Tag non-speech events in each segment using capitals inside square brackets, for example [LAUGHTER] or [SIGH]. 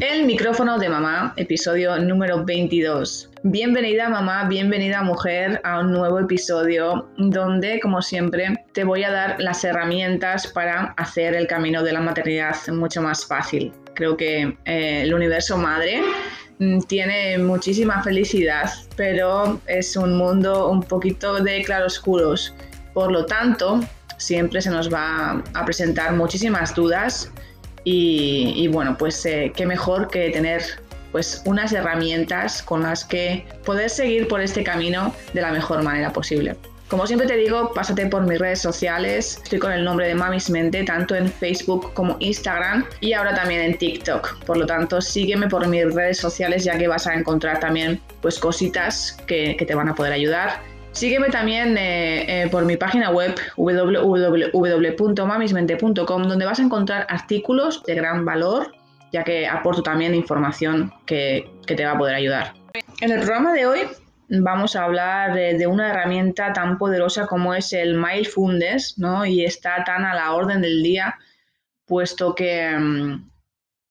El micrófono de mamá, episodio número 22. Bienvenida mamá, bienvenida mujer a un nuevo episodio donde, como siempre, te voy a dar las herramientas para hacer el camino de la maternidad mucho más fácil. Creo que eh, el universo madre mm, tiene muchísima felicidad, pero es un mundo un poquito de claroscuros. Por lo tanto, siempre se nos va a presentar muchísimas dudas y, bueno, pues eh, qué mejor que tener pues unas herramientas con las que poder seguir por este camino de la mejor manera posible. Como siempre te digo, pásate por mis redes sociales. Estoy con el nombre de Mamis Mente, tanto en Facebook como Instagram y ahora también en TikTok. Por lo tanto, sígueme por mis redes sociales ya que vas a encontrar también pues cositas que te van a poder ayudar Sígueme también eh, eh, por mi página web www.mamismente.com donde vas a encontrar artículos de gran valor ya que aporto también información que, te va a poder ayudar. En el programa de hoy vamos a hablar de, una herramienta tan poderosa como es el Mindfulness ¿no? y está tan a la orden del día puesto que mm,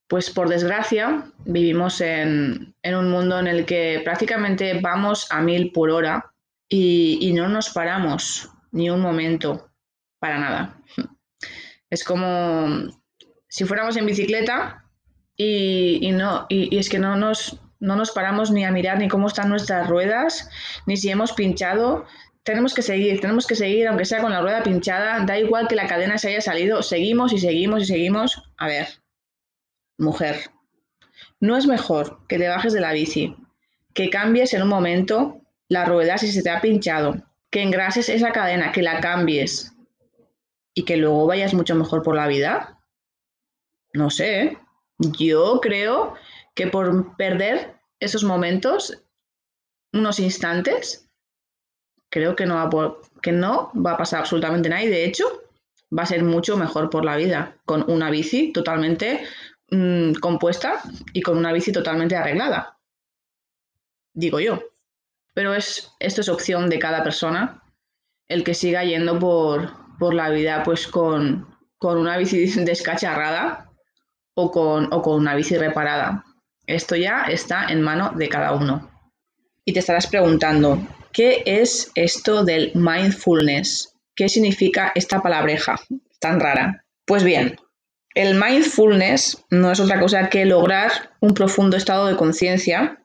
pues por desgracia vivimos en un mundo en el que prácticamente vamos a mil por hora y, no nos paramos ni un momento para nada. Es como si fuéramos en bicicleta y, no, y, es que no nos, no nos paramos ni a mirar ni cómo están nuestras ruedas, ni si hemos pinchado. Tenemos que seguir, tenemos que seguir, aunque sea con la rueda pinchada, da igual que la cadena se haya salido, seguimos y seguimos y seguimos. A ver, mujer, no es mejor que te bajes de la bici, que cambies en un momento la rueda si se te ha pinchado, que engrases esa cadena, que la cambies y que luego vayas mucho mejor por la vida. No sé, ¿eh? yo creo que por perder esos momentos, unos instantes, creo que no va, que no va a pasar absolutamente nada y de hecho va a ser mucho mejor por la vida con una bici totalmente mm, compuesta y con una bici totalmente arreglada. Digo yo. Pero es, esto es opción de cada persona, el que siga yendo por, por la vida pues con, con, una bici [LAUGHS] descacharrada o con, o con una bici reparada. Esto ya está en mano de cada uno. Y te estarás preguntando, ¿qué es esto del mindfulness? ¿Qué significa esta palabreja tan rara? Pues bien, el mindfulness no es otra cosa que lograr un profundo estado de conciencia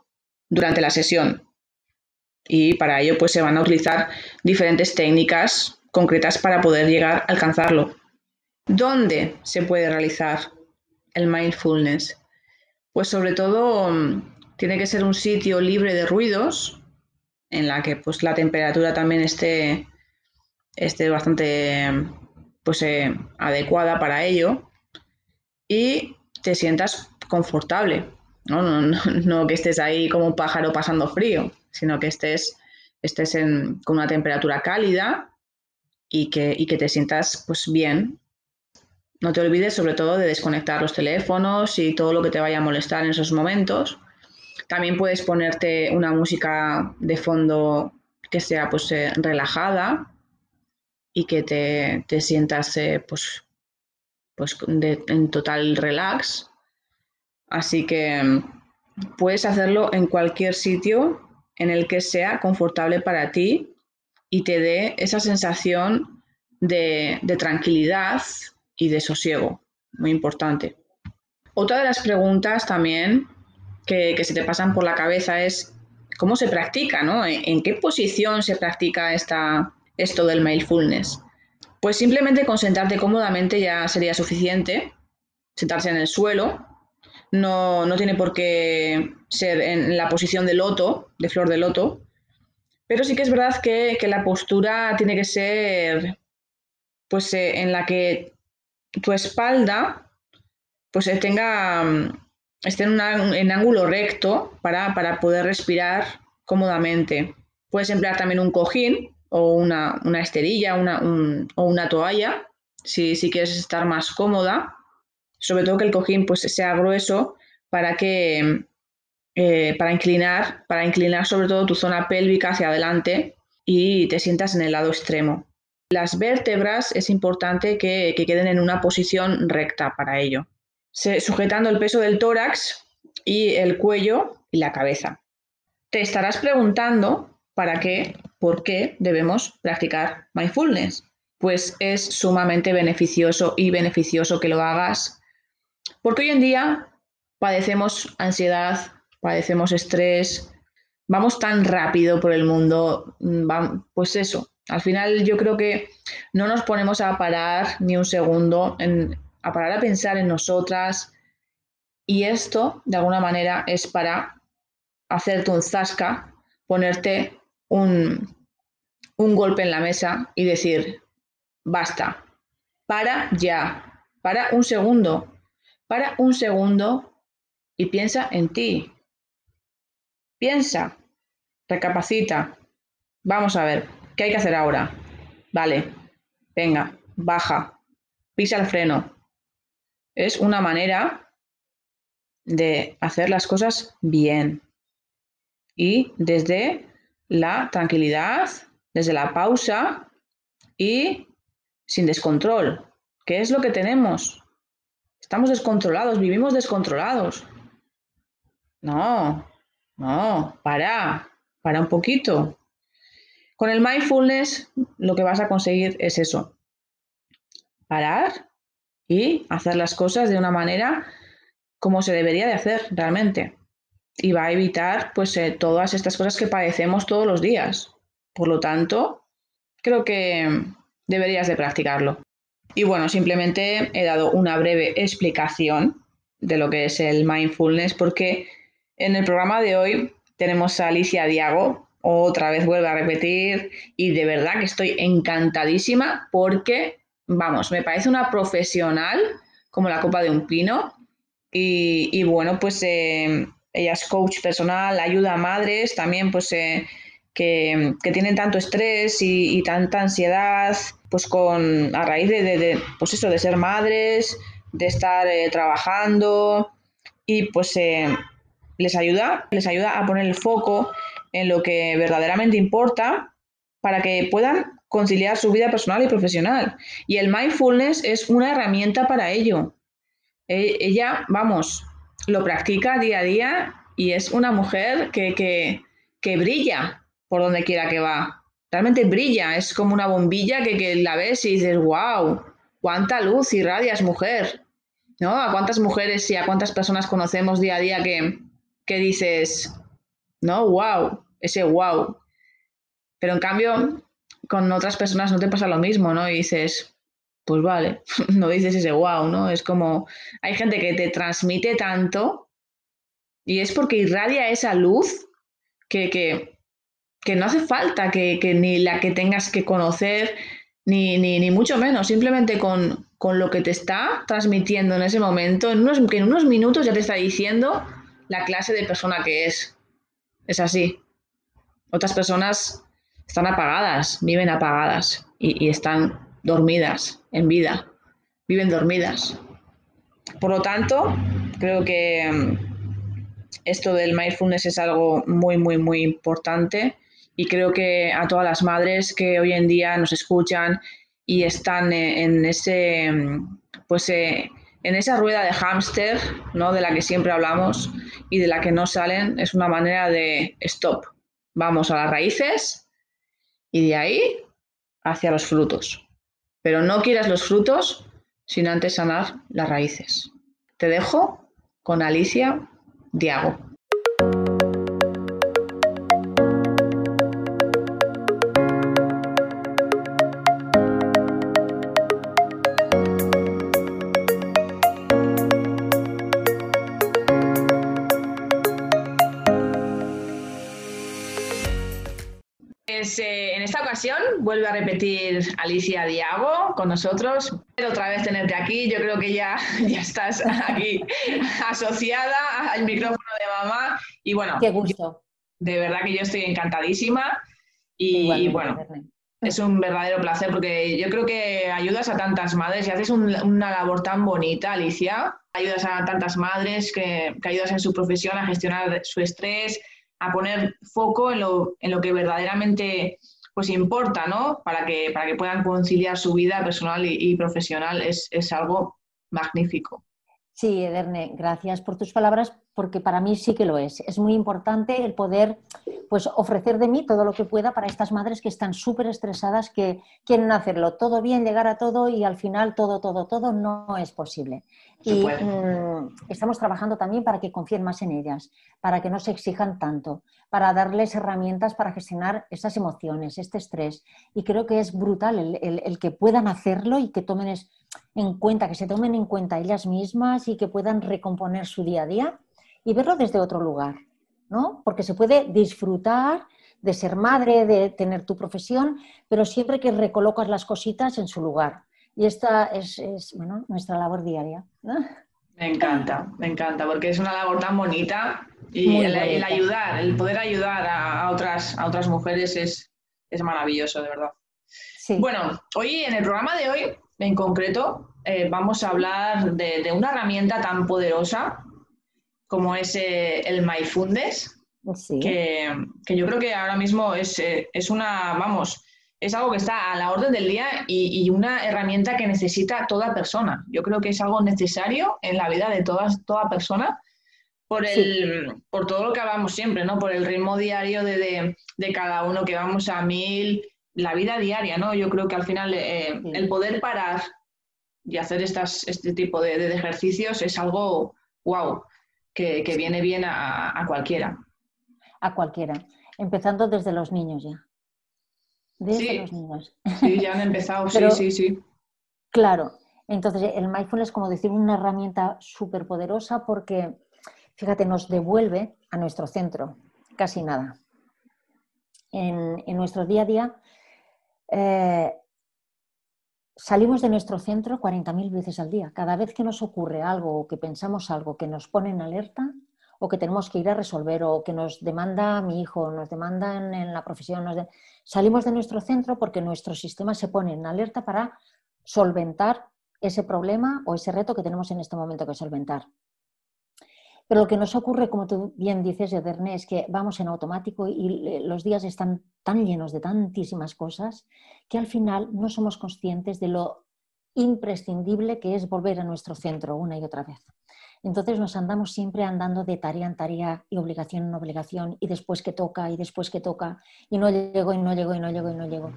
durante la sesión, y para ello pues se van a utilizar diferentes técnicas concretas para poder llegar a alcanzarlo. ¿Dónde se puede realizar el mindfulness? Pues sobre todo tiene que ser un sitio libre de ruidos, en la que pues la temperatura también esté, esté bastante pues, eh, adecuada para ello y te sientas confortable, ¿no? No, que estés ahí como un pájaro pasando frío, sino que estés, estés con una temperatura cálida y que, que te sientas pues bien. No te olvides sobre todo de desconectar los teléfonos y todo lo que te vaya a molestar en esos momentos. También puedes ponerte una música de fondo que sea pues eh, relajada y que te, sientas eh, pues, pues en total relax. Así que mm, puedes hacerlo en cualquier sitio en el que sea confortable para ti y te dé esa sensación de, tranquilidad y de sosiego. Muy importante. Otra de las preguntas también que, se te pasan por la cabeza es cómo se practica, ¿no? ¿En qué posición se practica esta, esto del mindfulness? Pues simplemente con sentarte cómodamente ya sería suficiente. Sentarse en el suelo, no, tiene por qué ser en la posición de loto, de flor de loto, pero sí que es verdad que, la postura tiene que ser pues eh, en la que tu espalda pues eh, tenga esté en, un ángulo recto para, poder respirar cómodamente. Puedes emplear también un cojín o una, esterilla o una toalla si, si quieres estar más cómoda sobre todo que el cojín pues sea grueso para que eh, para inclinar, para inclinar sobre todo tu zona pélvica hacia adelante y te sientas en el lado extremo. Las vértebras es importante que, queden en una posición recta para ello. sujetando el peso del tórax y el cuello y la cabeza. Te estarás preguntando para qué, por qué debemos practicar mindfulness. Pues es sumamente beneficioso y beneficioso que lo hagas porque hoy en día padecemos ansiedad, padecemos estrés, vamos tan rápido por el mundo, mm, pues eso, al final yo creo que no nos ponemos a parar ni un segundo, a parar a pensar en nosotras y esto de alguna manera es para hacerte un zasca, ponerte un golpe en la mesa y decir, basta, para ya, para un segundo, para un segundo y piensa en ti. Piensa, recapacita. Vamos a ver, ¿qué hay que hacer ahora? Vale, venga, baja, pisa el freno. Es una manera de hacer las cosas bien y desde la tranquilidad, desde la pausa y sin descontrol. ¿Qué es lo que tenemos? Estamos descontrolados, vivimos descontrolados. No, no, para, para un poquito. Con el mindfulness lo que vas a conseguir es eso. Parar y hacer las cosas de una manera como se debería de hacer realmente. Y va a evitar pues eh, todas estas cosas que padecemos todos los días. Por lo tanto, creo que deberías de practicarlo. Y bueno, simplemente he dado una breve explicación de lo que es el mindfulness porque en el programa de hoy tenemos a Alicia Diago, otra vez vuelvo a repetir y de verdad que estoy encantadísima porque, vamos, me parece una profesional como la copa de un pino. Y, bueno, pues eh, ella es coach personal, ayuda a madres también pues... Eh, que, tienen tanto estrés y, tanta ansiedad, pues con a raíz de, pues eso, de ser madres, de estar eh, trabajando y pues eh, les ayuda, les ayuda a poner el foco en lo que verdaderamente importa para que puedan conciliar su vida personal y profesional. Y el mindfulness es una herramienta para ello. E, ella, vamos, lo practica día a día y es una mujer que, que, que brilla por donde quiera que va. Realmente brilla, es como una bombilla que, la ves y dices, wow, cuánta luz irradias, mujer. ¿No? ¿A cuántas mujeres y a cuántas personas conocemos día a día que, que dices, no, wow, ese wow. Pero en cambio, con otras personas no te pasa lo mismo, ¿no? Y dices, pues vale, [LAUGHS] no dices ese wow, ¿no? Es como, hay gente que te transmite tanto y es porque irradia esa luz que, que que no hace falta que, ni la que tengas que conocer, ni, ni, mucho menos, simplemente con, lo que te está transmitiendo en ese momento, en unos, que en unos minutos ya te está diciendo la clase de persona que es. Es así. Otras personas están apagadas, viven apagadas y, y están dormidas en vida, viven dormidas. Por lo tanto, creo que mm, esto del mindfulness es algo muy, muy, muy importante y creo que a todas las madres que hoy en día nos escuchan y están en ese pues eh, en esa rueda de hámster ¿no? de la que siempre hablamos y de la que no salen es una manera de stop. Vamos a las raíces y de ahí hacia los frutos. Pero no quieras los frutos sin antes sanar las raíces. Te dejo con Alicia Diago vuelve a repetir Alicia Diago con nosotros. Otra vez tenerte aquí, yo creo que ya, [LAUGHS] ya estás aquí [LAUGHS] asociada al micrófono de mamá. Y bueno, qué gusto. de verdad que yo estoy encantadísima. Y, bueno, es un verdadero placer porque yo creo que ayudas a tantas madres y haces una labor tan bonita, Alicia. Ayudas a tantas madres que, que ayudas en su profesión a gestionar su estrés, a poner foco en lo, en lo que verdaderamente pues importa, ¿no? Para que, para que puedan conciliar su vida personal y, profesional es, algo magnífico. Sí, Ederne, gracias por tus palabras, porque para mí sí que lo es. Es muy importante el poder pues, ofrecer de mí todo lo que pueda para estas madres que están súper estresadas, que quieren hacerlo todo bien, llegar a todo y al final todo, todo, todo no es posible. y mm, estamos trabajando también para que confíen más en ellas, para que no se exijan tanto, para darles herramientas para gestionar esas emociones, este estrés. Y creo que es brutal el, el que puedan hacerlo y que tomen en cuenta, que se tomen en cuenta ellas mismas y que puedan recomponer su día a día y verlo desde otro lugar, ¿no? Porque se puede disfrutar de ser madre, de tener tu profesión, pero siempre que recolocas las cositas en su lugar. Y esta es, bueno, nuestra labor diaria. Me encanta, me encanta, porque es una labor tan bonita y el, ayudar, el poder ayudar a, otras, a otras mujeres es, es maravilloso, de verdad. Bueno, hoy en el programa de hoy en concreto, eh, vamos a hablar de, una herramienta tan poderosa como es eh, el MyFundes, que, yo creo que ahora mismo es, eh, es, una, vamos, es algo que está a la orden del día y, una herramienta que necesita toda persona. Yo creo que es algo necesario en la vida de todas, toda persona por, el, por todo lo que hablamos siempre, ¿no? Por el ritmo diario de, de cada uno que vamos a mil la vida diaria, ¿no? Yo creo que al final eh, el poder parar y hacer estas, este tipo de, ejercicios es algo wow, que, viene bien a, cualquiera. A cualquiera, empezando desde los niños ya. Desde los niños. Sí, ya han empezado, [LAUGHS] sí, sí, sí. Claro, entonces el mindfulness, como decir, una herramienta súper poderosa porque, fíjate, nos devuelve a nuestro centro casi nada. En, en nuestro día a día eh, salimos de nuestro centro 40.000 veces al día. Cada vez que nos ocurre algo o que pensamos algo que nos pone en alerta o que tenemos que ir a resolver o que nos demanda mi hijo, nos demanda en, la profesión, salimos de nuestro centro porque nuestro sistema se pone en alerta para solventar ese problema o ese reto que tenemos en este momento que solventar. Pero lo que nos ocurre, como tú bien dices, Ederne, es que vamos en automático y los días están tan llenos de tantísimas cosas que al final no somos conscientes de lo imprescindible que es volver a nuestro centro una y otra vez. Entonces nos andamos siempre andando de tarea en tarea y obligación en obligación y después que toca y después que toca y no llego y no llego y no llego y no llego.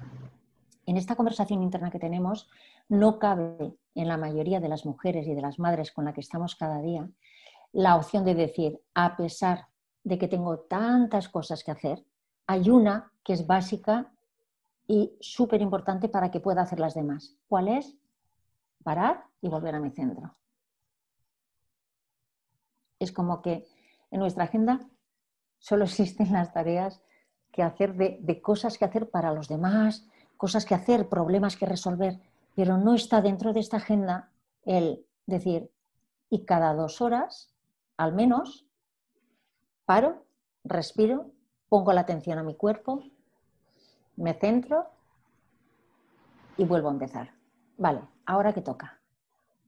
En esta conversación interna que tenemos no cabe en la mayoría de las mujeres y de las madres con las que estamos cada día la opción de decir, a pesar de que tengo tantas cosas que hacer, hay una que es básica y súper importante para que pueda hacer las demás. ¿Cuál es? Parar y volver a mi centro. Es como que en nuestra agenda solo [LAUGHS] existen las tareas que hacer de, de cosas que hacer para los demás, cosas que hacer, problemas que resolver, pero no está dentro de esta agenda el decir, y cada dos horas al menos paro, respiro, pongo la atención a mi cuerpo, me centro y vuelvo a empezar. Vale, ahora qué toca.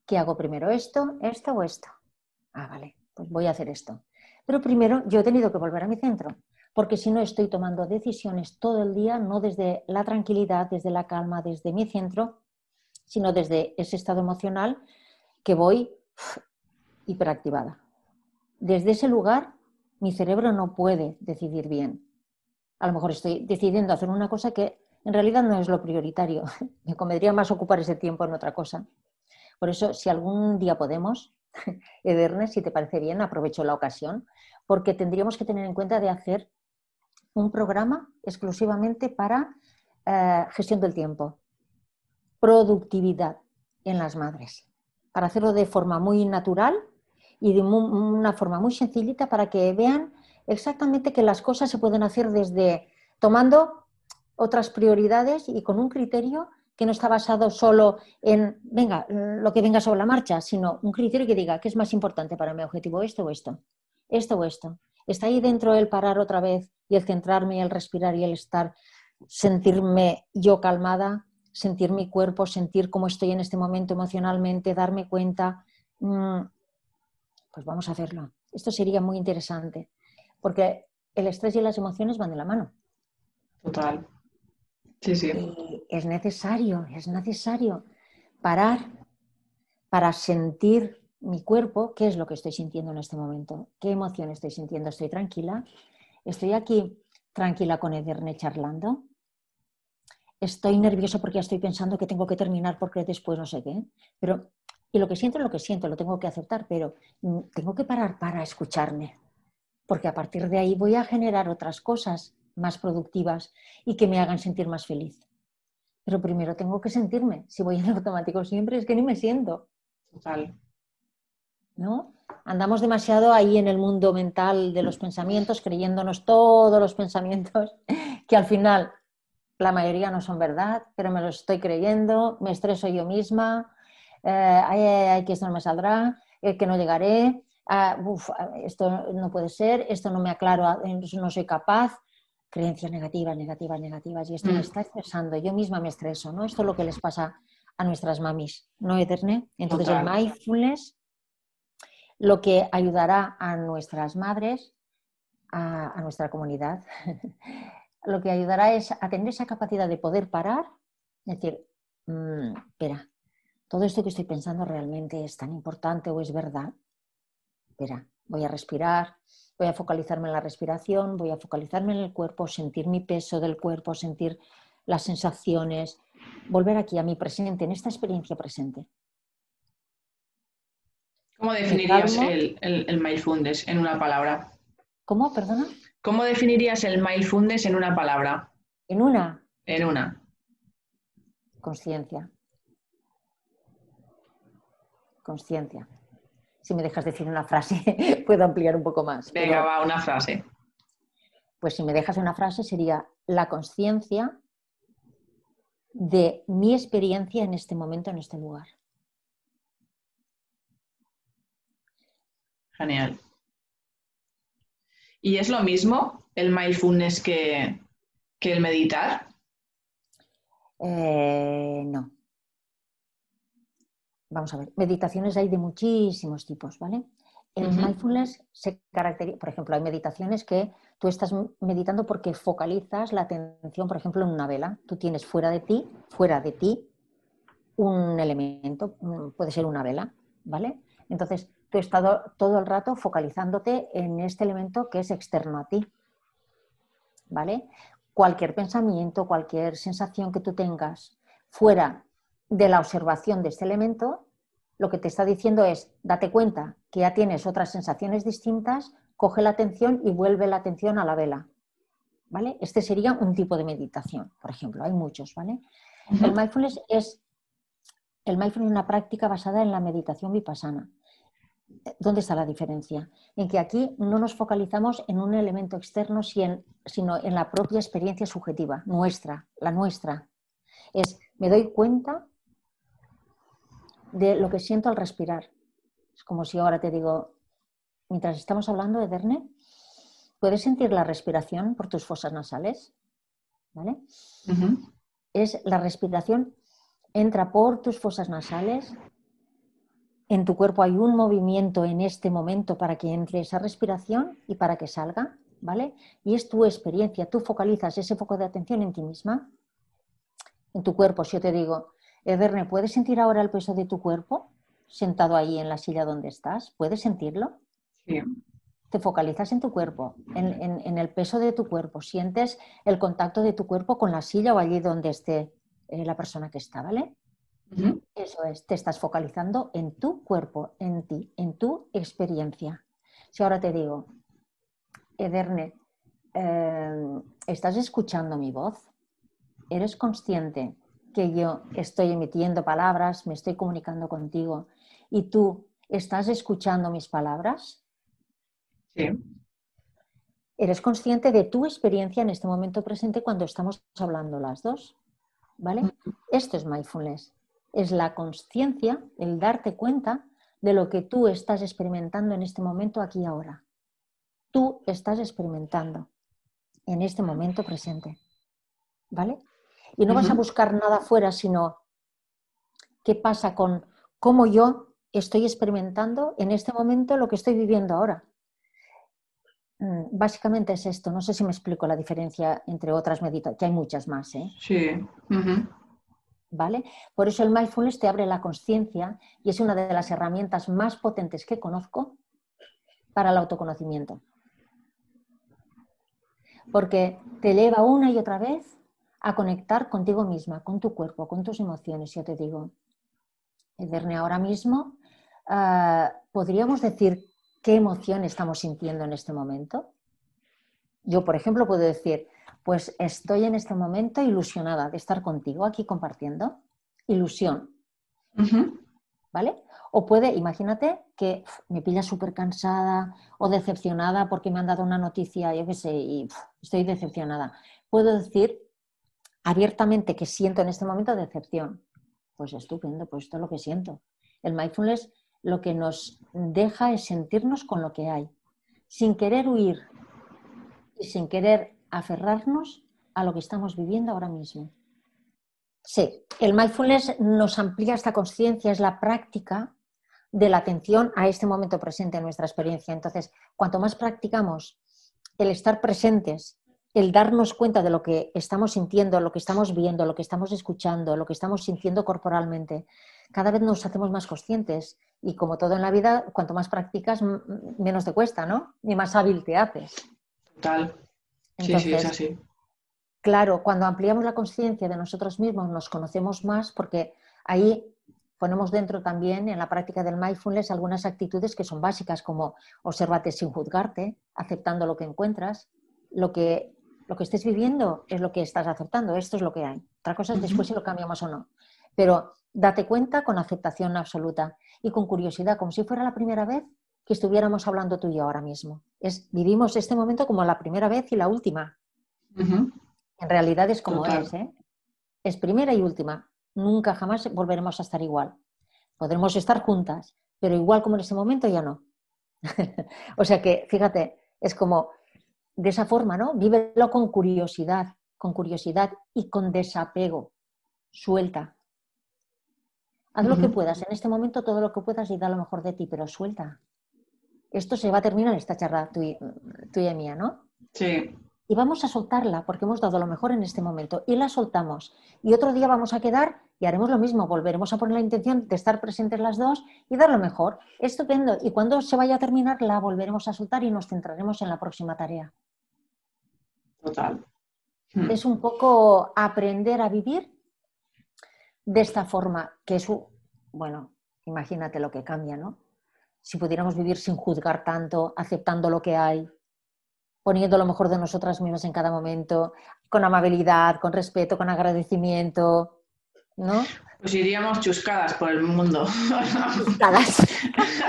¿Qué hago primero? ¿Esto, esto o esto? Ah, vale, pues voy a hacer esto. Pero primero yo he tenido que volver a mi centro, porque si no estoy tomando decisiones todo el día, no desde la tranquilidad, desde la calma, desde mi centro, sino desde ese estado emocional que voy hiperactivada desde ese lugar mi cerebro no puede decidir bien. A lo mejor estoy decidiendo hacer una cosa que en realidad no es lo prioritario. [LAUGHS] Me convendría más ocupar ese tiempo en otra cosa. Por eso, si algún día podemos, [LAUGHS] Ederne, si te parece bien, aprovecho la ocasión, porque tendríamos que tener en cuenta de hacer un programa exclusivamente para eh, gestión del tiempo, productividad en las madres, para hacerlo de forma muy natural y de una forma muy sencillita para que vean exactamente que las cosas se pueden hacer desde tomando otras prioridades y con un criterio que no está basado solo en, venga, lo que venga sobre la marcha, sino un criterio que diga qué es más importante para mi objetivo, esto o esto, esto o esto. Está ahí dentro el parar otra vez y el centrarme y el respirar y el estar, sentirme yo calmada, sentir mi cuerpo, sentir cómo estoy en este momento emocionalmente, darme cuenta. Mm, pues vamos a hacerlo. Esto sería muy interesante, porque el estrés y las emociones van de la mano. Total. Sí, sí. es necesario, es necesario parar para sentir mi cuerpo, qué es lo que estoy sintiendo en este momento, qué emoción estoy sintiendo, estoy tranquila, estoy aquí tranquila con Ederne charlando, estoy nervioso porque ya estoy pensando que tengo que terminar porque después no sé qué, pero y lo que siento es lo que siento, lo tengo que aceptar, pero mm, tengo que parar para escucharme, porque a partir de ahí voy a generar otras cosas más productivas y que me hagan sentir más feliz. Pero primero tengo que sentirme. Si voy en automático siempre es que ni me siento. Total. ¿No? Andamos demasiado ahí en el mundo mental de los pensamientos, creyéndonos todos los pensamientos, [LAUGHS] que al final la mayoría no son verdad, pero me los estoy creyendo, me estreso yo misma, eh, que esto no me saldrá, eh, que no llegaré, ah, esto no puede ser, esto no me aclaro, no soy capaz. Creencias negativas, negativas, negativas. Y esto me mm. está estresando. Yo misma me estreso, ¿no? Esto es lo que les pasa a nuestras mamis, ¿no, Eterne? Entonces, el mindfulness lo que ayudará a nuestras madres, a, nuestra comunidad, [LAUGHS] lo que ayudará es a tener esa capacidad de poder parar, decir, mm, espera, todo esto que estoy pensando realmente es tan importante o es verdad. Espera, voy a respirar, voy a focalizarme en la respiración, voy a focalizarme en el cuerpo, sentir mi peso del cuerpo, sentir las sensaciones, volver aquí a mi presente, en esta experiencia presente. ¿Cómo definirías el, el, mindfulness en una palabra? ¿Cómo, perdona? ¿Cómo definirías el mindfulness en una palabra? ¿En una? En una. Conciencia conciencia. Si me dejas decir una frase, [LAUGHS] puedo ampliar un poco más. Venga, va, una frase. Pues si me dejas una frase sería la conciencia de mi experiencia en este momento, en este lugar. Genial. ¿Y es lo mismo el mindfulness que, que el meditar? Eh, no vamos a ver, meditaciones hay de muchísimos tipos, ¿vale? El mindfulness se caracteriza, por ejemplo, hay meditaciones que tú estás meditando porque focalizas la atención, por ejemplo, en una vela. Tú tienes fuera de ti, fuera de ti, un elemento, mm, puede ser una vela, ¿vale? Entonces, tú has estado todo el rato focalizándote en este elemento que es externo a ti, ¿vale? Cualquier pensamiento, cualquier sensación que tú tengas fuera de la observación de este elemento, lo que te está diciendo es, date cuenta que ya tienes otras sensaciones distintas, coge la atención y vuelve la atención a la vela. ¿Vale? Este sería un tipo de meditación, por ejemplo, hay muchos, ¿vale? El mindfulness es el mindfulness una práctica basada en la meditación vipassana. ¿Dónde está la diferencia? En que aquí no nos focalizamos en un elemento externo, sino en la propia experiencia subjetiva, nuestra, la nuestra. Es, me doy cuenta de lo que siento al respirar. Es como si ahora te digo, mientras estamos hablando de Derne, ¿puedes sentir la respiración por tus fosas nasales? ¿Vale? Es la respiración entra por tus fosas nasales. En tu cuerpo hay un movimiento en este momento para que entre esa respiración y para que salga, ¿vale? Y es tu experiencia, tú focalizas ese foco de atención en ti misma, en tu cuerpo. Si yo te digo, Ederne, ¿puedes sentir ahora el peso de tu cuerpo sentado ahí en la silla donde estás? ¿Puedes sentirlo? Sí. Te focalizas en tu cuerpo, en, el peso de tu cuerpo, sientes el contacto de tu cuerpo con la silla o allí donde esté eh, la persona que está, ¿vale? Eso es, te estás focalizando en tu cuerpo, en ti, en tu experiencia. Si ahora te digo, Ederne, eh, ¿estás escuchando mi voz? ¿Eres consciente que yo estoy emitiendo palabras, me estoy comunicando contigo y tú estás escuchando mis palabras? Sí. ¿Eres consciente de tu experiencia en este momento presente cuando estamos hablando las dos? ¿Vale? Esto es mindfulness. Es la conciencia, el darte cuenta de lo que tú estás experimentando en este momento aquí y ahora. Tú estás experimentando en este momento presente. ¿Vale? Y no vas a buscar nada fuera, sino qué pasa con cómo yo estoy experimentando en este momento lo que estoy viviendo ahora. Mm, básicamente es esto. No sé si me explico la diferencia entre otras meditaciones, que hay muchas más. ¿eh? Sí. ¿vale? Por eso el mindfulness te abre la conciencia y es una de las herramientas más potentes que conozco para el autoconocimiento. Porque te lleva una y otra vez a conectar contigo misma, con tu cuerpo, con tus emociones. Yo te digo, Ederne, ahora mismo, ah, ¿podríamos decir qué emoción estamos sintiendo en este momento? Yo, por ejemplo, puedo decir, pues estoy en este momento ilusionada de estar contigo aquí compartiendo. Ilusión. ¿Vale? O puede, imagínate que me pilla súper cansada o decepcionada porque me han dado una noticia, yo qué sé, y estoy decepcionada. Puedo decir abiertamente que siento en este momento decepción. Pues estupendo, pues esto es lo que siento. El mindfulness lo que nos deja es sentirnos con lo que hay, sin querer huir y sin querer aferrarnos a lo que estamos viviendo ahora mismo. Sí, el mindfulness nos amplía esta conciencia, es la práctica de la atención a este momento presente en nuestra experiencia. Entonces, cuanto más practicamos el estar presentes el darnos cuenta de lo que estamos sintiendo, lo que estamos viendo, lo que estamos escuchando, lo que estamos sintiendo corporalmente, cada vez nos hacemos más conscientes. Y como todo en la vida, cuanto más practicas, menos te cuesta, ¿no? Y más hábil te haces. Total. sí, sí, es así. Claro, cuando ampliamos la conciencia de nosotros mismos, nos conocemos más porque ahí ponemos dentro también en la práctica del mindfulness algunas actitudes que son básicas, como observarte sin juzgarte, aceptando lo que encuentras, lo que lo que estés viviendo es lo que estás aceptando, esto es lo que hay. Otra cosa es después si lo cambiamos o no. Pero date cuenta con aceptación absoluta y con curiosidad, como si fuera la primera vez que estuviéramos hablando tú y yo ahora mismo. Es, vivimos este momento como la primera vez y la última. En realidad es como es, ¿eh? Es primera y última. Nunca jamás volveremos a estar igual. Podremos estar juntas, pero igual como en ese momento ya no. [LAUGHS] o sea que, fíjate, es como de esa forma, ¿no? Vívelo con curiosidad, con curiosidad y con desapego. Suelta. Haz lo que puedas, en este momento todo lo que puedas y da lo mejor de ti, pero suelta. Esto se va a terminar esta charla tuya, tuya y mía, ¿no? Sí. Y vamos a soltarla porque hemos dado lo mejor en este momento y la soltamos. Y otro día vamos a quedar y haremos lo mismo, volveremos a poner la intención de estar presentes las dos y dar lo mejor. Estupendo. Y cuando se vaya a terminar, la volveremos a soltar y nos centraremos en la próxima tarea. Total. Hmm. Es un poco aprender a vivir de esta forma, que es, bueno, imagínate lo que cambia, ¿no? Si pudiéramos vivir sin juzgar tanto, aceptando lo que hay, poniendo lo mejor de nosotras mismas en cada momento, con amabilidad, con respeto, con agradecimiento, ¿no? Pues iríamos chuscadas por el mundo. Chuscadas.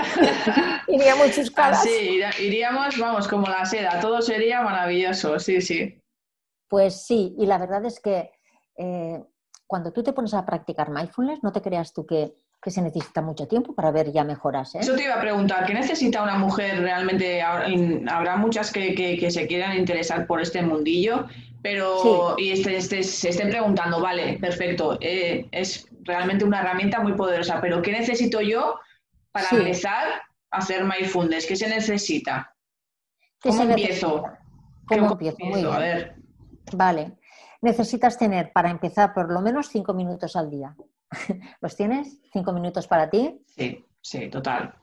[LAUGHS] iríamos chuscadas. Sí, iríamos, vamos, como la seda, todo sería maravilloso, sí, sí. Pues sí, y la verdad es que eh, cuando tú te pones a practicar mindfulness, no te creas tú que, se necesita mucho tiempo para ver ya mejoras. ¿eh? Eso te iba a preguntar, ¿qué necesita una mujer realmente? Habrá muchas que, se quieran interesar por este mundillo, pero y este, este, se estén preguntando, vale, perfecto, eh, es realmente una herramienta muy poderosa, pero ¿qué necesito yo para empezar a hacer mindfulness? ¿Qué se necesita? ¿Cómo empiezo? ¿Cómo, empiezo? A ver. Vale. Necesitas tener, para empezar, por lo menos cinco minutos al día. [LAUGHS] ¿Los tienes? ¿Cinco minutos para ti? Sí, sí, total.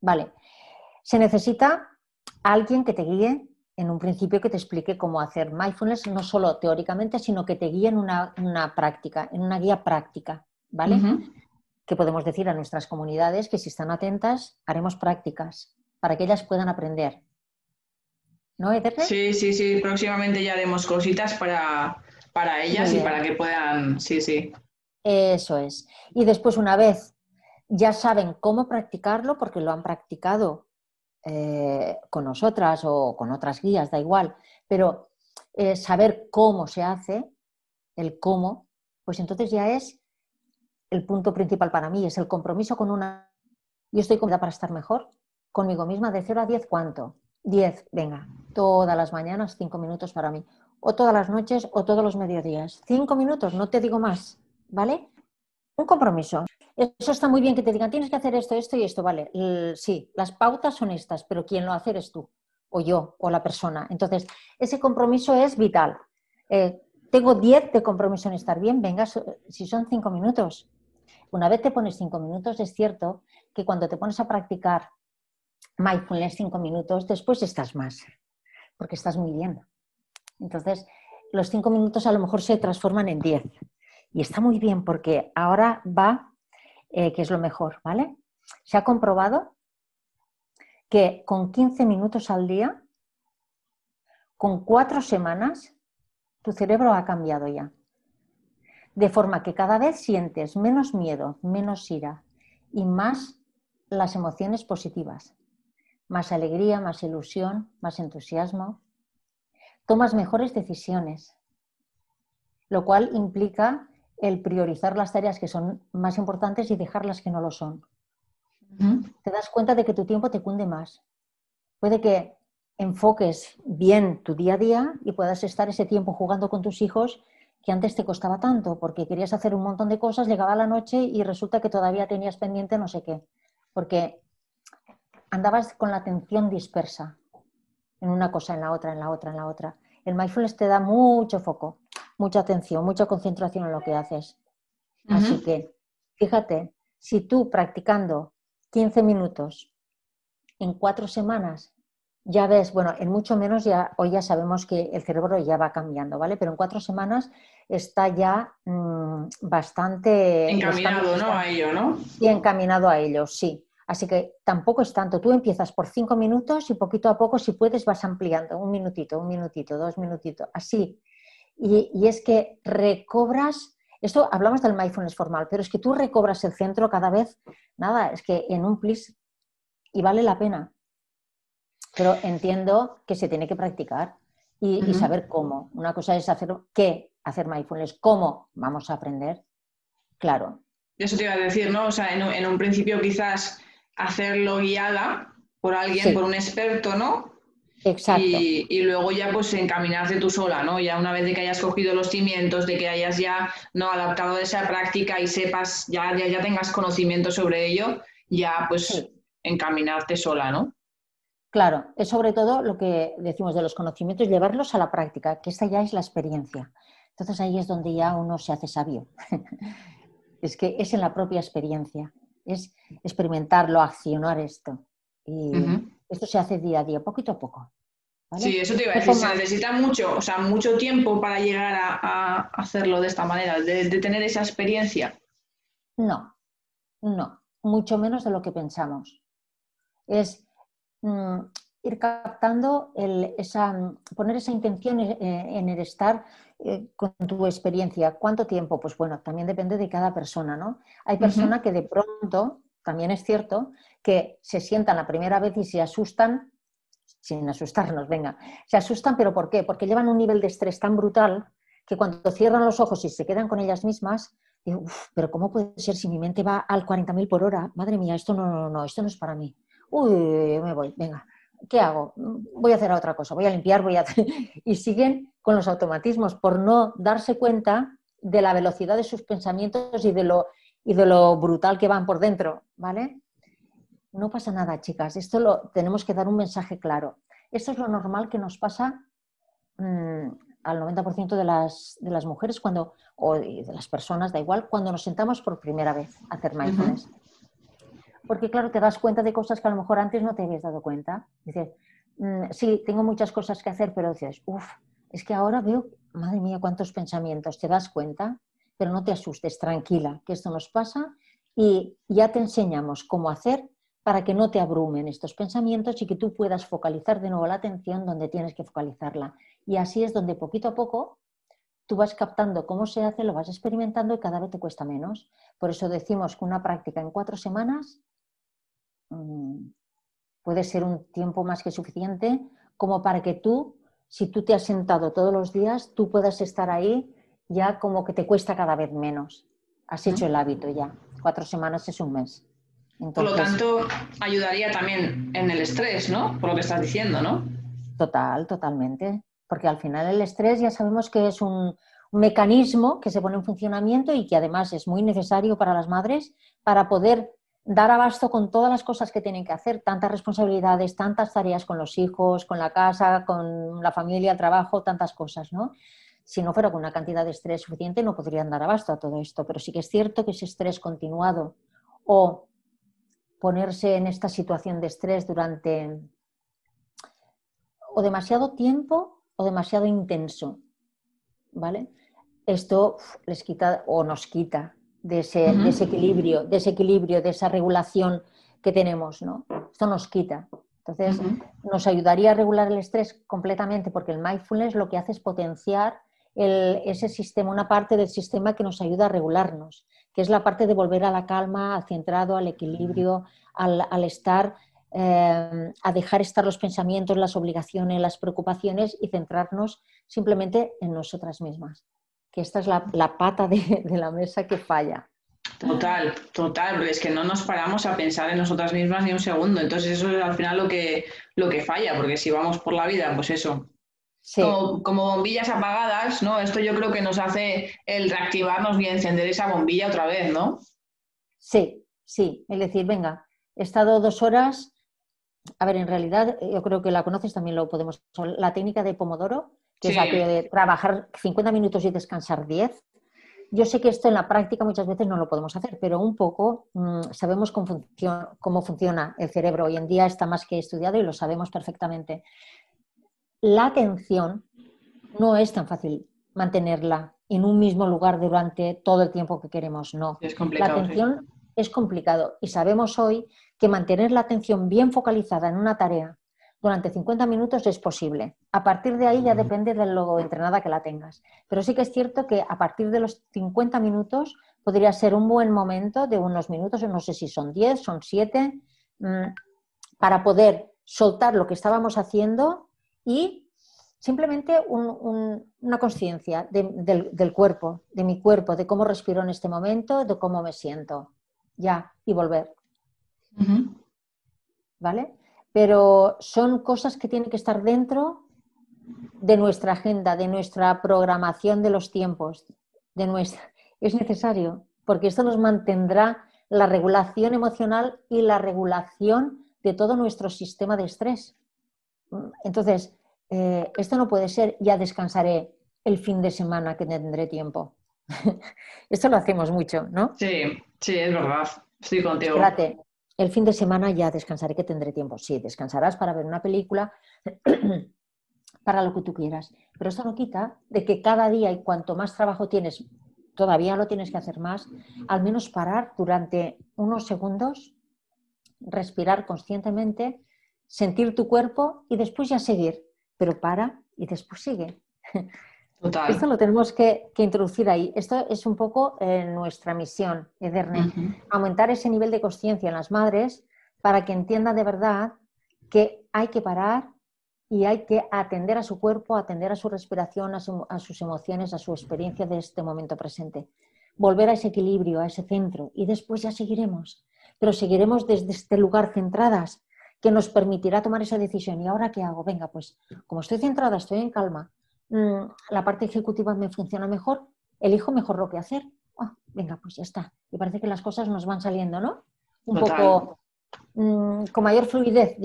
Vale. Se necesita alguien que te guíe en un principio que te explique cómo hacer mindfulness, no solo teóricamente, sino que te guíe en una, práctica, en una guía práctica, ¿vale? Que podemos decir a nuestras comunidades que si están atentas, haremos prácticas para que ellas puedan aprender. ¿No, Sí, sí, sí. Próximamente ya haremos cositas para, para ellas y para que puedan. Sí, sí. Eso es. Y después, una vez ya saben cómo practicarlo, porque lo han practicado eh, con nosotras o con otras guías, da igual, pero eh, saber cómo se hace, el cómo, pues entonces ya es el punto principal para mí, es el compromiso con una... Yo estoy cómoda para estar mejor conmigo misma, de 0 a 10, ¿cuánto? 10, venga, todas las mañanas 5 minutos para mí, o todas las noches o todos los mediodías. 5 minutos, no te digo más, ¿vale? Un compromiso. Eso está muy bien que te digan, tienes que hacer esto, esto y esto, vale. sí, las pautas son estas, pero quien lo hace eres tú, o yo, o la persona. Entonces, ese compromiso es vital. Eh, tengo 10 de compromiso en estar bien, venga, si son 5 minutos. Una vez te pones 5 minutos, es cierto que cuando te pones a practicar mindfulness 5 minutos, después estás más, porque estás muy bien. Entonces, los 5 minutos a lo mejor se transforman en 10. Y está muy bien porque ahora va, eh, que es lo mejor, ¿vale? Se ha comprobado que con 15 minutos al día, con cuatro semanas, tu cerebro ha cambiado ya. De forma que cada vez sientes menos miedo, menos ira y más las emociones positivas. Más alegría, más ilusión, más entusiasmo. Tomas mejores decisiones, lo cual implica el priorizar las tareas que son más importantes y dejar las que no lo son. Te das cuenta de que tu tiempo te cunde más. Puede que enfoques bien tu día a día y puedas estar ese tiempo jugando con tus hijos que antes te costaba tanto porque querías hacer un montón de cosas, llegaba la noche y resulta que todavía tenías pendiente no sé qué, porque andabas con la atención dispersa en una cosa, en la otra, en la otra, en la otra. El mindfulness te da mucho foco, mucha atención, mucha concentración en lo que haces. Así que, fíjate, si tú practicando 15 minutos en cuatro semanas ya ves, bueno, en mucho menos ya hoy ya sabemos que el cerebro ya va cambiando, ¿vale? Pero en cuatro semanas está ya mm, bastante encaminado, ¿no? A ello, ¿no? Sí, encaminado a ello, sí. Así que tampoco es tanto. Tú empiezas por cinco minutos y poquito a poco, si puedes, vas ampliando. Un minutito, un minutito, dos minutitos, así. Y, y es que recobras, esto hablamos del mindfulness formal, pero es que tú recobras el centro cada vez, nada, es que en un plis y vale la pena. Pero entiendo que se tiene que practicar y, saber cómo. Una cosa es hacer qué, hacer mindfulness, cómo vamos a aprender. Claro. Eso te iba a decir, ¿no? O sea, en, un principio quizás hacerlo guiada por alguien, por un experto, ¿no? Exacto. Y, luego ya pues encaminarte tú sola, ¿no? Ya una vez de que hayas cogido los cimientos, de que hayas ya no adaptado esa práctica y sepas, ya, ya, ya tengas conocimiento sobre ello, ya pues encaminarte sola, ¿no? Claro, es sobre todo lo que decimos de los conocimientos, llevarlos a la práctica, que esta ya es la experiencia. Entonces ahí es donde ya uno se hace sabio. [LAUGHS] es que es en la propia experiencia, es experimentarlo, accionar esto. Y esto se hace día a día, poquito a poco. Sí, eso te iba a decir, se necesita mucho, o sea, mucho tiempo para llegar a, hacerlo de esta manera, de, de tener esa experiencia. No, no, mucho menos de lo que pensamos. Es Mm, ir captando esa, poner esa intención en el estar eh, con tu experiencia. ¿Cuánto tiempo? Pues bueno, también depende de cada persona, ¿no? Hay personas que de pronto, también es cierto, que se sientan la primera vez y se asustan, sin asustarnos, venga, se asustan, pero ¿por qué? Porque llevan un nivel de estrés tan brutal que cuando cierran los ojos y se quedan con ellas mismas, digo, pero ¿cómo puede ser si mi mente va al 40.000 por hora? Madre mía, esto no, no, no, esto no es para mí uy, me voy, venga, ¿qué hago? Voy a hacer otra cosa, voy a limpiar, voy a. [LAUGHS] Y siguen con los automatismos por no darse cuenta de la velocidad de sus pensamientos y de lo, y de lo brutal que van por dentro, ¿vale? No pasa nada, chicas, esto lo tenemos que dar un mensaje claro. Esto es lo normal que nos pasa mm, al 90% de las, de las mujeres cuando, o de las personas, da igual, cuando nos sentamos por primera vez a hacer mindfulness porque claro, te das cuenta de cosas que a lo mejor antes no te habías dado cuenta. Dices, mm, sí, tengo muchas cosas que hacer, pero dices, uff, es que ahora veo, madre mía, cuántos pensamientos, te das cuenta, pero no te asustes, tranquila, que esto nos pasa y ya te enseñamos cómo hacer para que no te abrumen estos pensamientos y que tú puedas focalizar de nuevo la atención donde tienes que focalizarla. Y así es donde poquito a poco tú vas captando cómo se hace, lo vas experimentando y cada vez te cuesta menos. Por eso decimos que una práctica en cuatro semanas Mm, puede ser un tiempo más que suficiente como para que tú, si tú te has sentado todos los días, tú puedas estar ahí ya como que te cuesta cada vez menos. Has hecho el hábito ya. Cuatro semanas es un mes. Por lo tanto, ayudaría también en el estrés, ¿no? Por lo que estás diciendo, ¿no? Total, totalmente. Porque al final el estrés ya sabemos que es un mecanismo que se pone en funcionamiento y que además es muy necesario para las madres para poder dar abasto con todas las cosas que tienen que hacer, tantas responsabilidades, tantas tareas con los hijos, con la casa, con la familia, el trabajo, tantas cosas, ¿no? Si no fuera con una cantidad de estrés suficiente no podrían dar abasto a todo esto, pero sí que es cierto que ese estrés continuado o ponerse en esta situación de estrés durante o demasiado tiempo o demasiado intenso, ¿vale? Esto les quita o nos quita de ese, equilibrio, de ese equilibrio, de esa regulación que tenemos, ¿no? Esto nos quita. Entonces, nos ayudaría a regular el estrés completamente porque el mindfulness lo que hace es potenciar ese sistema, una parte del sistema que nos ayuda a regularnos, que es la parte de volver a la calma, al centrado, al equilibrio, al, estar, eh, a dejar estar los pensamientos, las obligaciones, las preocupaciones y centrarnos simplemente en nosotras mismas. Que esta es la, pata de la mesa que falla. Total, total, porque es que no nos paramos a pensar en nosotras mismas ni un segundo. Entonces eso es al final lo que, lo que falla, porque si vamos por la vida, pues eso, como, bombillas apagadas, ¿no? Esto yo creo que nos hace el reactivarnos y encender esa bombilla otra vez, ¿no? Sí, sí, es decir, venga, he estado dos horas, a ver, en realidad yo creo que la conoces, también lo podemos, la técnica de Pomodoro, que es la que de trabajar 50 minutos y descansar 10. Yo sé que esto en la práctica muchas veces no lo podemos hacer, pero un poco mm, sabemos cómo, cómo funciona el cerebro. Hoy en día está más que estudiado y lo sabemos perfectamente. La atención no es tan fácil mantenerla en un mismo lugar durante todo el tiempo que queremos, no. Es complicado, la atención es complicado y sabemos hoy que mantener la atención bien focalizada en una tarea durante 50 minutos es posible. A partir de ahí ya depende de lo entrenada que la tengas. Pero sí que es cierto que a partir de los 50 minutos podría ser un buen momento de unos minutos, no sé si son 10, son 7, mm, para poder soltar lo que estábamos haciendo y simplemente una conciencia del, cuerpo, de mi cuerpo, de cómo respiro en este momento, de cómo me siento. Ya, y volver. ¿Vale? pero son cosas que tienen que estar dentro de nuestra agenda, de nuestra programación de los tiempos, de nuestra... es necesario, porque esto nos mantendrá la regulación emocional y la regulación de todo nuestro sistema de estrés. Entonces, eh, esto no puede ser, ya descansaré el fin de semana que tendré tiempo. [LAUGHS] esto lo hacemos mucho, ¿no? Sí, sí, es verdad. Estoy contigo. Espérate, el fin de semana ya descansaré que tendré tiempo. Sí, descansarás para ver una película, [CLEARS THROAT] para lo que tú quieras. Pero eso no quita de que cada día y cuanto más trabajo tienes, todavía lo tienes que hacer más, al menos parar durante unos segundos, respirar conscientemente, sentir tu cuerpo y después ya seguir. Pero para y después sigue. Esto lo tenemos que, introducir ahí. Esto es un poco eh, nuestra misión, Ederne, aumentar ese nivel de conciencia en las madres para que entiendan de verdad que hay que parar y hay que atender a su cuerpo, atender a su respiración, a, a sus emociones, a su experiencia de este momento presente. Volver a ese equilibrio, a ese centro y después ya seguiremos. Pero seguiremos desde este lugar centradas que nos permitirá tomar esa decisión. ¿Y ahora qué hago? Venga, pues como estoy centrada, estoy en calma, Mm, la parte ejecutiva me funciona mejor, elijo mejor lo que hacer. Ah, venga, pues ya está. Y parece que las cosas nos van saliendo, ¿no? Un poco mm, con mayor fluidez,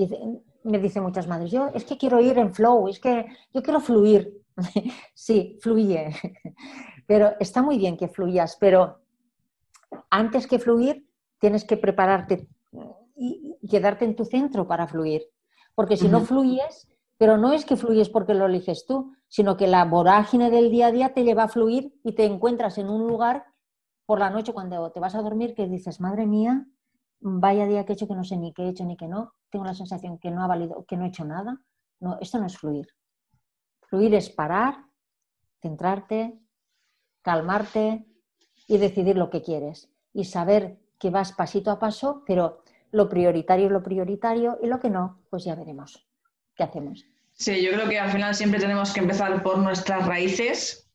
me dicen muchas madres. Yo es que quiero ir en flow, es que yo quiero fluir. [LAUGHS] sí, fluye. [LAUGHS] pero está muy bien que fluyas, pero antes que fluir, tienes que prepararte y quedarte en tu centro para fluir. Porque si no fluyes, pero no es que fluyes porque lo eliges tú, sino que la vorágine del día a día te lleva a fluir y te encuentras en un lugar por la noche cuando te vas a dormir que dices, madre mía, vaya día que he hecho que no sé ni qué he hecho ni qué no, tengo la sensación que no ha valido, que no he hecho nada. No, esto no es fluir. Fluir es parar, centrarte, calmarte y decidir lo que quieres y saber que vas pasito a paso, pero lo prioritario es lo prioritario y lo que no, pues ya veremos qué hacemos. Sí, yo creo que al final siempre tenemos que empezar por nuestras raíces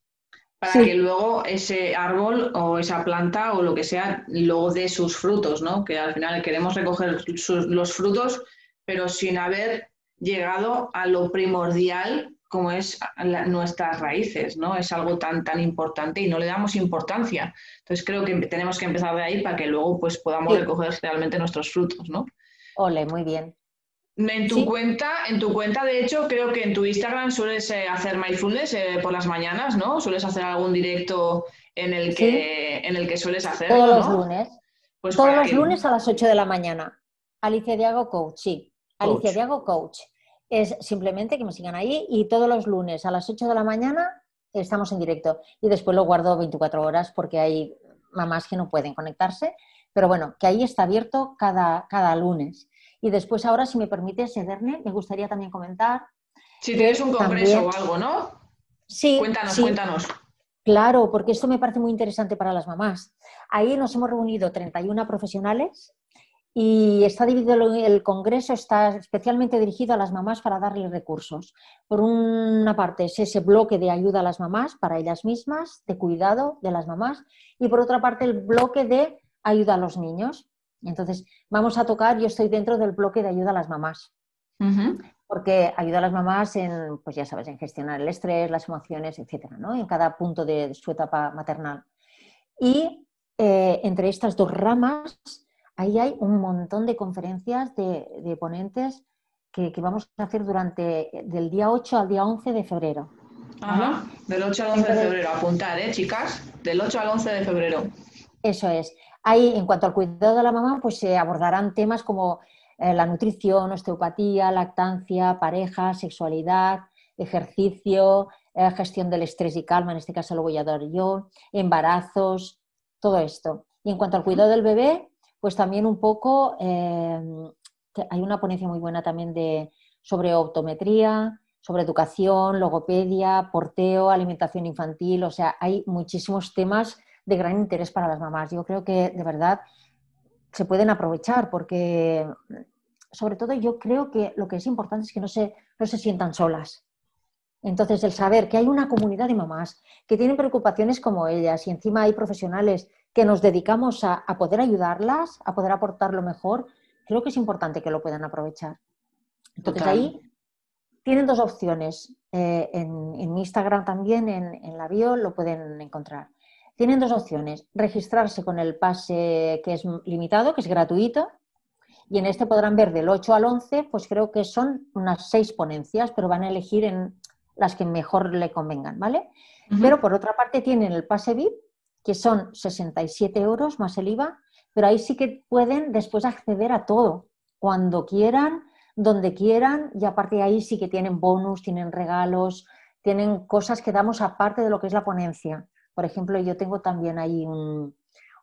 para que luego ese árbol o esa planta o lo que sea luego dé sus frutos, ¿no? Que al final queremos recoger los frutos, pero sin haber llegado a lo primordial como es nuestras raíces, ¿no? Es algo tan, tan importante y no le damos importancia. Entonces creo que tenemos que empezar de ahí para que luego pues podamos recoger realmente nuestros frutos, ¿no? Ole, muy bien. En tu cuenta, en tu cuenta, de hecho, creo que en tu Instagram sueles eh, hacer mindfulness eh, por las mañanas, ¿no? Sueles hacer algún directo en el que, en el que sueles hacer. Todos los lunes. Pues Todos los lunes a las 8 de la mañana. Alicia Diago Coach, sí. Alicia Diago Coach. Es simplemente que me sigan ahí y todos los lunes a las 8 de la mañana estamos en directo. Y después lo guardo 24 horas porque hay mamás que no pueden conectarse. Pero bueno, que ahí está abierto cada, cada lunes. Y después ahora, si me permites, Ederne, me gustaría también comentar. Si tienes un congreso o algo, ¿no? Sí. Cuéntanos, cuéntanos. Claro, porque esto me parece muy interesante para las mamás. Ahí nos hemos reunido 31 profesionales y está dividido el congreso, está especialmente dirigido a las mamás para darles recursos. Por una parte es ese bloque de ayuda a las mamás para ellas mismas, de cuidado de las mamás, y por otra parte el bloque de ayuda a los niños. Entonces, vamos a tocar, yo estoy dentro del bloque de ayuda a las mamás. Porque ayuda a las mamás en, pues ya sabes, en gestionar el estrés, las emociones, etcétera, ¿no? En cada punto de su etapa maternal. Y eh, entre estas dos ramas, ahí hay un montón de conferencias de, ponentes que, vamos a hacer durante del día 8 al día 11 de febrero. Ajá, del 8 al 11 de febrero. Apuntar, ¿eh, chicas? Del 8 al 11 de febrero. Eso es. Ahí, en cuanto al cuidado de la mamá, pues se abordarán temas como eh, la nutrición, osteopatía, lactancia, pareja, sexualidad, ejercicio, eh, gestión del estrés y calma, en este caso lo voy a dar yo, embarazos, todo esto. Y en cuanto al cuidado del bebé, pues también un poco, eh, hay una ponencia muy buena también de, sobre optometría, sobre educación, logopedia, porteo, alimentación infantil, o sea, hay muchísimos temas de gran interés para las mamás. Yo creo que de verdad se pueden aprovechar porque, sobre todo, yo creo que lo que es importante es que no se, no se sientan solas. Entonces, el saber que hay una comunidad de mamás que tienen preocupaciones como ellas y encima hay profesionales que nos dedicamos a, poder ayudarlas, a poder aportar lo mejor, creo que es importante que lo puedan aprovechar. Entonces, ahí tienen dos opciones. Eh, en, en, Instagram también, en, en la bio, lo pueden encontrar tienen dos opciones. Registrarse con el pase que es limitado, que es gratuito, y en este podrán ver del 8 al 11, pues creo que son unas seis ponencias, pero van a elegir en las que mejor le convengan, ¿vale? Pero por otra parte tienen el pase VIP, que son 67 euros más el IVA, pero ahí sí que pueden después acceder a todo, cuando quieran, donde quieran, y aparte de ahí sí que tienen bonus, tienen regalos, tienen cosas que damos aparte de lo que es la ponencia. Por ejemplo, yo tengo también ahí un,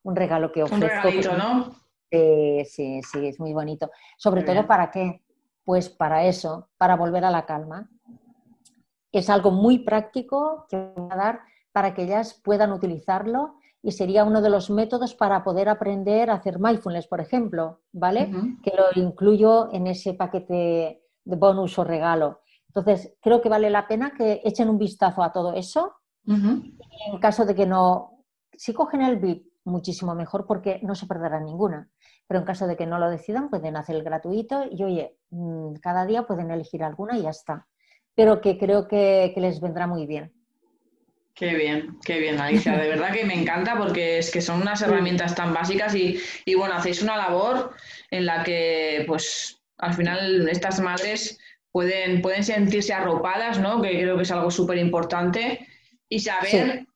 regalo que ofrezco. Un regalito, ¿no? sí, sí, es muy bonito. Sobre todo, ¿para qué? Pues para eso, para volver a la calma. Es algo muy práctico que voy a dar para que ellas puedan utilizarlo y sería uno de los métodos para poder aprender a hacer mindfulness, por ejemplo, ¿vale? Que lo incluyo en ese paquete de bonus o regalo. Entonces, creo que vale la pena que echen un vistazo a todo eso en caso de que no, si cogen el VIP, muchísimo mejor porque no se perderá ninguna. Pero en caso de que no lo decidan, pueden hacer el gratuito y oye, mm, cada día pueden elegir alguna y ya está. Pero que creo que, les vendrá muy bien. Qué bien, qué bien, Alicia. De verdad que me encanta porque es que son unas herramientas tan básicas y, y, bueno, hacéis una labor en la que, pues, al final estas madres pueden, pueden sentirse arropadas, ¿no? Que creo que es algo súper importante y saber,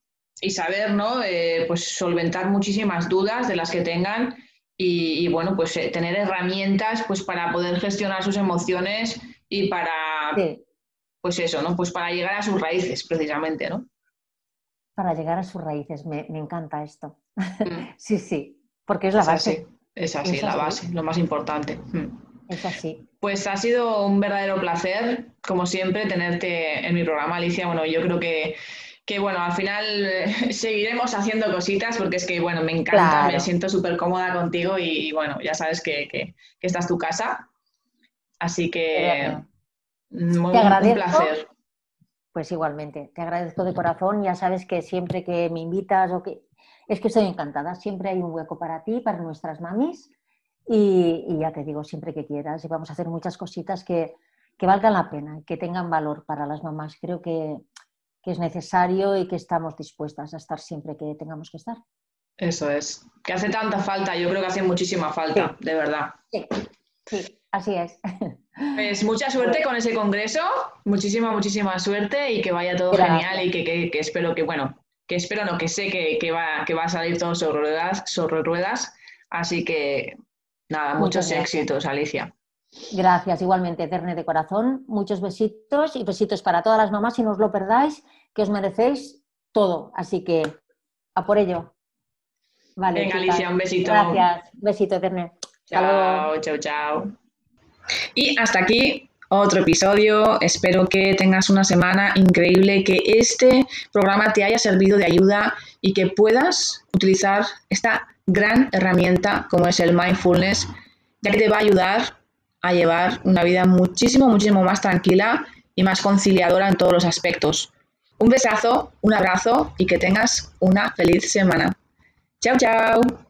y saber, ¿no? Eh, pues solventar muchísimas dudas de las que tengan y, bueno, pues eh, tener herramientas pues para poder gestionar sus emociones y para, pues eso, ¿no? Pues para llegar a sus raíces, precisamente, ¿no? Para llegar a sus raíces, me, encanta esto. Mm. [LAUGHS] sí, sí, porque es la base. Es así, la base, lo más importante. Mm. Es así. Pues ha sido un verdadero placer, como siempre, tenerte en mi programa, Alicia. Bueno, yo creo que que bueno, al final eh, [LAUGHS] seguiremos haciendo cositas porque es que, bueno, me encanta, me siento súper cómoda contigo y, bueno, ya sabes que, que, esta es tu casa. Así que muy, un placer. Pues igualmente, te agradezco de corazón. Ya sabes que siempre que me invitas o que... Es que estoy encantada, siempre hay un hueco para ti, para nuestras mamis. Y, y ya te digo, siempre que quieras. Y vamos a hacer muchas cositas que, que valgan la pena, que tengan valor para las mamás. Creo que que es necesario y que estamos dispuestas a estar siempre que tengamos que estar. Eso es. Que hace tanta falta, yo creo que hace muchísima falta, de verdad. Sí. Así es. [LAUGHS] Pues mucha suerte con ese congreso, muchísima, muchísima suerte y que vaya todo genial y que, espero que, bueno, que espero, no, que sé que, va, que va a salir todo sobre ruedas, sobre ruedas. Así que, nada, muchos éxitos, Alicia. Gracias, igualmente, Terne de corazón. Muchos besitos y besitos para todas las mamás. Si no os lo perdáis, que os merecéis todo. Así que, a por ello. Vale, Venga, Alicia, un besito. Gracias. Besito, Terne. Chao, chao, chao. Y hasta aquí otro episodio. Espero que tengas una semana increíble, que este programa te haya servido de ayuda y que puedas utilizar esta gran herramienta como es el mindfulness, ya que te va a ayudar a llevar una vida muchísimo, muchísimo más tranquila y más conciliadora en todos los aspectos. Un besazo, un abrazo y que tengas una feliz semana. Chao, chao.